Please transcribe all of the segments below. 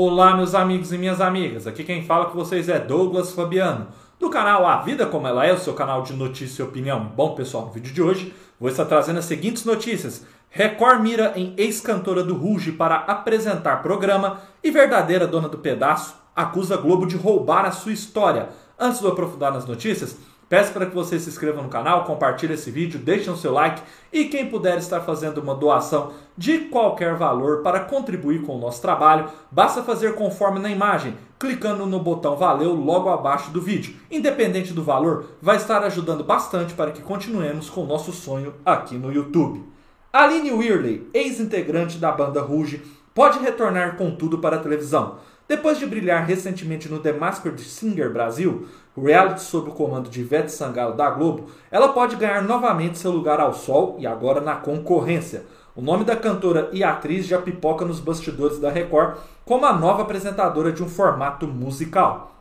Olá, meus amigos e minhas amigas. Aqui quem fala com vocês é Douglas Fabiano, do canal A Vida Como Ela É, o seu canal de notícia e opinião. Bom, pessoal, no vídeo de hoje vou estar trazendo as seguintes notícias. Record mira em ex-cantora do Ruge para apresentar programa e verdadeira dona do pedaço acusa Globo de roubar a sua história. Antes de eu aprofundar nas notícias, Peço para que você se inscreva no canal, compartilhe esse vídeo, deixe o seu like e quem puder estar fazendo uma doação de qualquer valor para contribuir com o nosso trabalho, basta fazer conforme na imagem, clicando no botão valeu logo abaixo do vídeo. Independente do valor, vai estar ajudando bastante para que continuemos com o nosso sonho aqui no YouTube. Aline Weirley, ex-integrante da banda Rouge, pode retornar com tudo para a televisão. Depois de brilhar recentemente no The Masked Singer Brasil, reality sob o comando de Ivete Sangalo da Globo, ela pode ganhar novamente seu lugar ao sol e agora na concorrência. O nome da cantora e atriz já pipoca nos bastidores da Record como a nova apresentadora de um formato musical.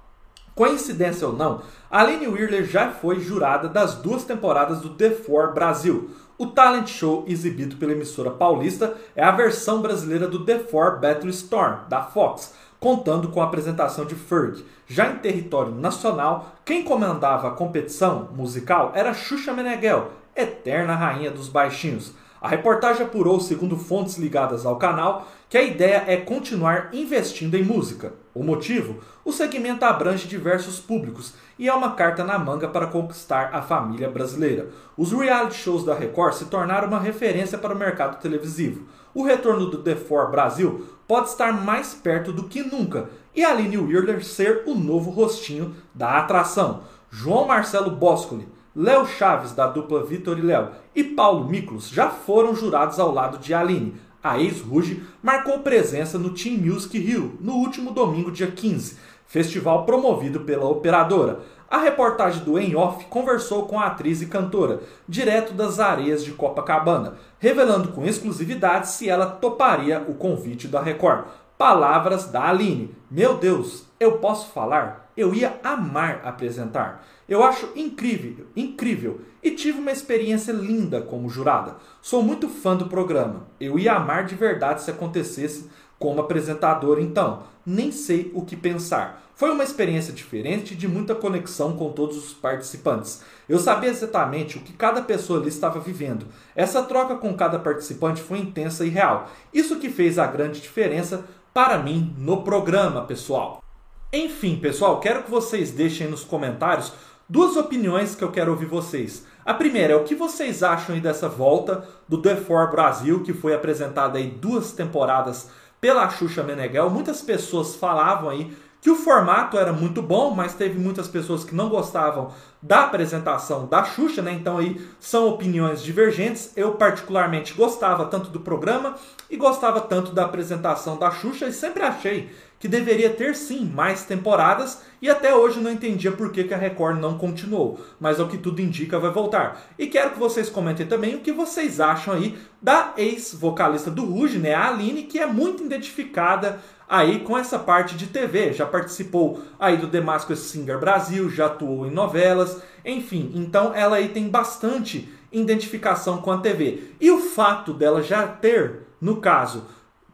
Coincidência ou não, Aline Wheeler já foi jurada das duas temporadas do The Four Brasil. O talent show exibido pela emissora paulista é a versão brasileira do The Four Battle Storm, da Fox, contando com a apresentação de Ferg. Já em território nacional, quem comandava a competição musical era Xuxa Meneghel, eterna rainha dos baixinhos. A reportagem apurou, segundo fontes ligadas ao canal, que a ideia é continuar investindo em música. O motivo? O segmento abrange diversos públicos e é uma carta na manga para conquistar a família brasileira. Os reality shows da Record se tornaram uma referência para o mercado televisivo. O retorno do The Four Brasil pode estar mais perto do que nunca e Aline Wheeler ser o novo rostinho da atração. João Marcelo Boscoli, Léo Chaves, da dupla Vitor e Léo, e Paulo Miklos já foram jurados ao lado de Aline. A ex-Ruge marcou presença no Team Music Rio no último domingo, dia 15, festival promovido pela operadora. A reportagem do Em Off conversou com a atriz e cantora, direto das areias de Copacabana, revelando com exclusividade se ela toparia o convite da Record. Palavras da Aline. Meu Deus, eu posso falar? Eu ia amar apresentar. Eu acho incrível, incrível e tive uma experiência linda como jurada. Sou muito fã do programa. Eu ia amar de verdade se acontecesse como apresentador, então. Nem sei o que pensar. Foi uma experiência diferente de muita conexão com todos os participantes. Eu sabia exatamente o que cada pessoa ali estava vivendo. Essa troca com cada participante foi intensa e real. Isso que fez a grande diferença para mim no programa, pessoal. Enfim, pessoal, quero que vocês deixem nos comentários duas opiniões que eu quero ouvir vocês. A primeira é o que vocês acham aí dessa volta do The Brasil, que foi apresentada aí duas temporadas pela Xuxa Meneghel. Muitas pessoas falavam aí que o formato era muito bom, mas teve muitas pessoas que não gostavam da apresentação da Xuxa, né? Então aí são opiniões divergentes. Eu particularmente gostava tanto do programa e gostava tanto da apresentação da Xuxa e sempre achei que deveria ter sim mais temporadas e até hoje não entendia por que, que a Record não continuou, mas ao que tudo indica vai voltar. E quero que vocês comentem também o que vocês acham aí da ex-vocalista do Ruge, né, a Aline, que é muito identificada aí com essa parte de TV, já participou aí do Damascus Singer Brasil, já atuou em novelas, enfim, então ela aí tem bastante identificação com a TV. E o fato dela já ter, no caso,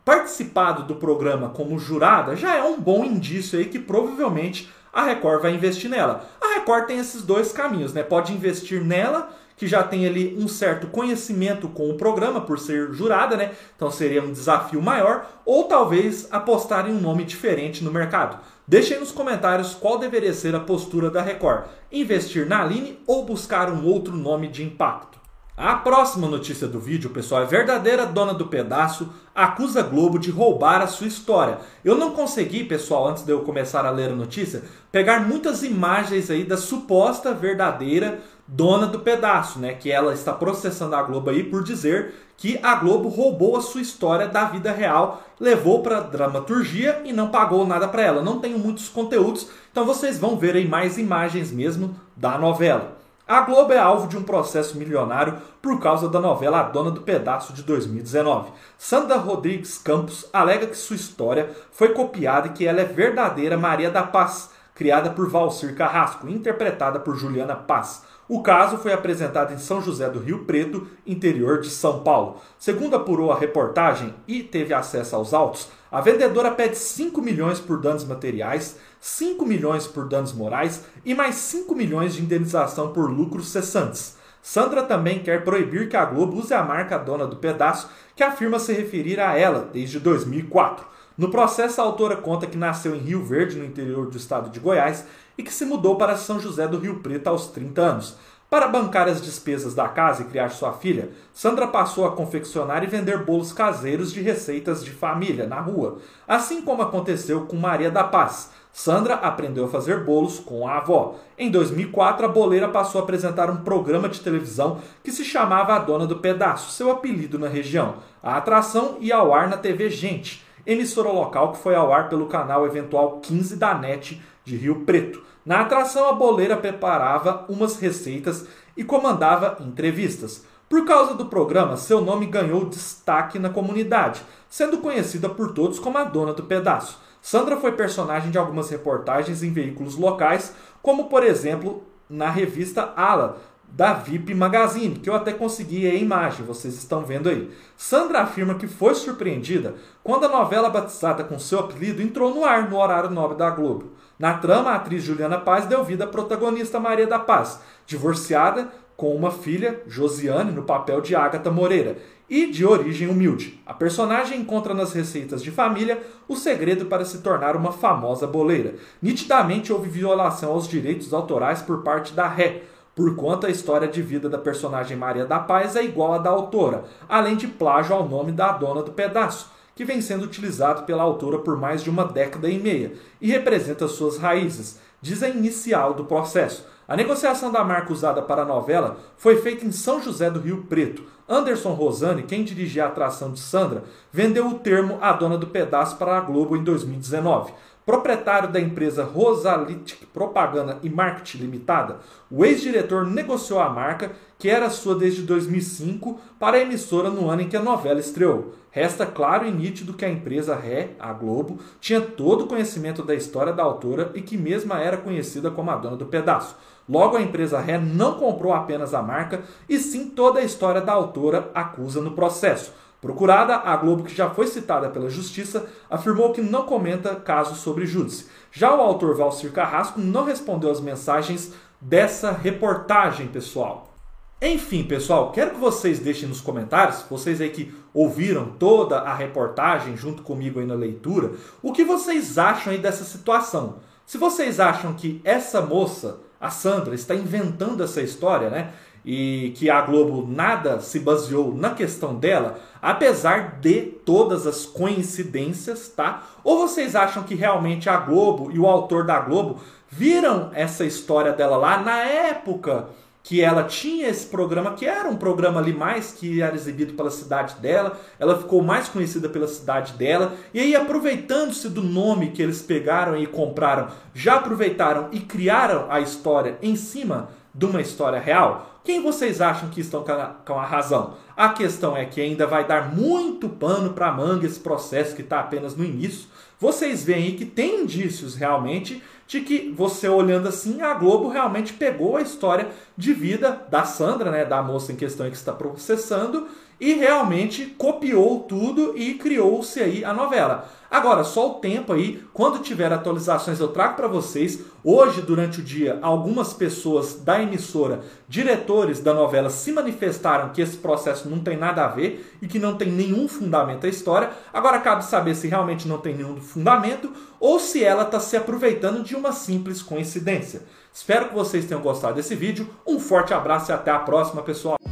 participado do programa como jurada já é um bom indício aí que provavelmente a Record vai investir nela. A Record tem esses dois caminhos, né? Pode investir nela, que já tem ali um certo conhecimento com o programa por ser jurada, né? Então seria um desafio maior, ou talvez apostar em um nome diferente no mercado. Deixem nos comentários qual deveria ser a postura da Record: investir na Aline ou buscar um outro nome de impacto. A próxima notícia do vídeo, pessoal, é verdadeira dona do pedaço acusa Globo de roubar a sua história. Eu não consegui, pessoal, antes de eu começar a ler a notícia, pegar muitas imagens aí da suposta verdadeira dona do pedaço, né? Que ela está processando a Globo aí por dizer que a Globo roubou a sua história da vida real, levou para dramaturgia e não pagou nada para ela. Não tenho muitos conteúdos, então vocês vão ver aí mais imagens mesmo da novela. A Globo é alvo de um processo milionário por causa da novela A Dona do Pedaço de 2019. Sandra Rodrigues Campos alega que sua história foi copiada e que ela é verdadeira Maria da Paz, criada por Valcir Carrasco, interpretada por Juliana Paz. O caso foi apresentado em São José do Rio Preto, interior de São Paulo. Segundo apurou a reportagem e teve acesso aos autos, A vendedora pede 5 milhões por danos materiais, 5 milhões por danos morais e mais 5 milhões de indenização por lucros cessantes. Sandra também quer proibir que a Globo use a marca dona do pedaço, que afirma se referir a ela desde 2004. No processo, a autora conta que nasceu em Rio Verde, no interior do estado de Goiás, e que se mudou para São José do Rio Preto aos 30 anos. Para bancar as despesas da casa e criar sua filha, Sandra passou a confeccionar e vender bolos caseiros de receitas de família na rua, assim como aconteceu com Maria da Paz, Sandra aprendeu a fazer bolos com a avó. Em 2004, a boleira passou a apresentar um programa de televisão que se chamava A Dona do Pedaço, seu apelido na região. A atração ia ao ar na TV Gente, emissora local que foi ao ar pelo canal eventual 15 da NET de Rio Preto. Na atração, a boleira preparava umas receitas e comandava entrevistas. Por causa do programa, seu nome ganhou destaque na comunidade, sendo conhecida por todos como a Dona do Pedaço. Sandra foi personagem de algumas reportagens em veículos locais, como por exemplo na revista Ala, da VIP Magazine, que eu até consegui a imagem, vocês estão vendo aí. Sandra afirma que foi surpreendida quando a novela batizada com seu apelido entrou no ar no horário nobre da Globo. Na trama, a atriz Juliana Paz deu vida à protagonista Maria da Paz, divorciada com uma filha, Josiane, no papel de Ágata Moreira, e de origem humilde. A personagem encontra nas receitas de família o segredo para se tornar uma famosa boleira. Nitidamente houve violação aos direitos autorais por parte da Ré, por quanto a história de vida da personagem Maria da Paz é igual à da autora, além de plágio ao nome da dona do pedaço, que vem sendo utilizado pela autora por mais de uma década e meia e representa suas raízes, diz a inicial do processo. A negociação da marca usada para a novela foi feita em São José do Rio Preto. Anderson Rosani, quem dirigia a atração de Sandra, vendeu o termo A Dona do Pedaço para a Globo em 2019. Proprietário da empresa Rosalitic Propaganda e Marketing Limitada, o ex-diretor negociou a marca, que era sua desde 2005, para a emissora no ano em que a novela estreou. Resta claro e nítido que a empresa Ré, a Globo, tinha todo o conhecimento da história da autora e que mesma era conhecida como a dona do pedaço. Logo, a empresa Ré não comprou apenas a marca, e sim toda a história da autora acusa no processo. Procurada, a Globo, que já foi citada pela Justiça, afirmou que não comenta casos sobre júdice. Já o autor Valcir Carrasco não respondeu às mensagens dessa reportagem, pessoal. Enfim, pessoal, quero que vocês deixem nos comentários, vocês aí que ouviram toda a reportagem junto comigo aí na leitura, o que vocês acham aí dessa situação. Se vocês acham que essa moça a Sandra está inventando essa história, né? E que a Globo nada se baseou na questão dela, apesar de todas as coincidências, tá? Ou vocês acham que realmente a Globo e o autor da Globo viram essa história dela lá na época que ela tinha esse programa, que era um programa ali mais que era exibido pela cidade dela, ela ficou mais conhecida pela cidade dela, e aí aproveitando-se do nome que eles pegaram e compraram, já aproveitaram e criaram a história em cima de uma história real? Quem vocês acham que estão com a razão? A questão é que ainda vai dar muito pano para manga esse processo que está apenas no início. Vocês veem aí que tem indícios realmente de que você olhando assim, a Globo realmente pegou a história de vida da Sandra, né, da moça em questão que está processando, e realmente copiou tudo e criou-se aí a novela. Agora, só o tempo aí, quando tiver atualizações eu trago para vocês. Hoje, durante o dia, algumas pessoas da emissora, diretores da novela, se manifestaram que esse processo não tem nada a ver e que não tem nenhum fundamento a história. Agora, cabe saber se realmente não tem nenhum fundamento ou se ela está se aproveitando de uma simples coincidência. Espero que vocês tenham gostado desse vídeo. Um forte abraço e até a próxima, pessoal.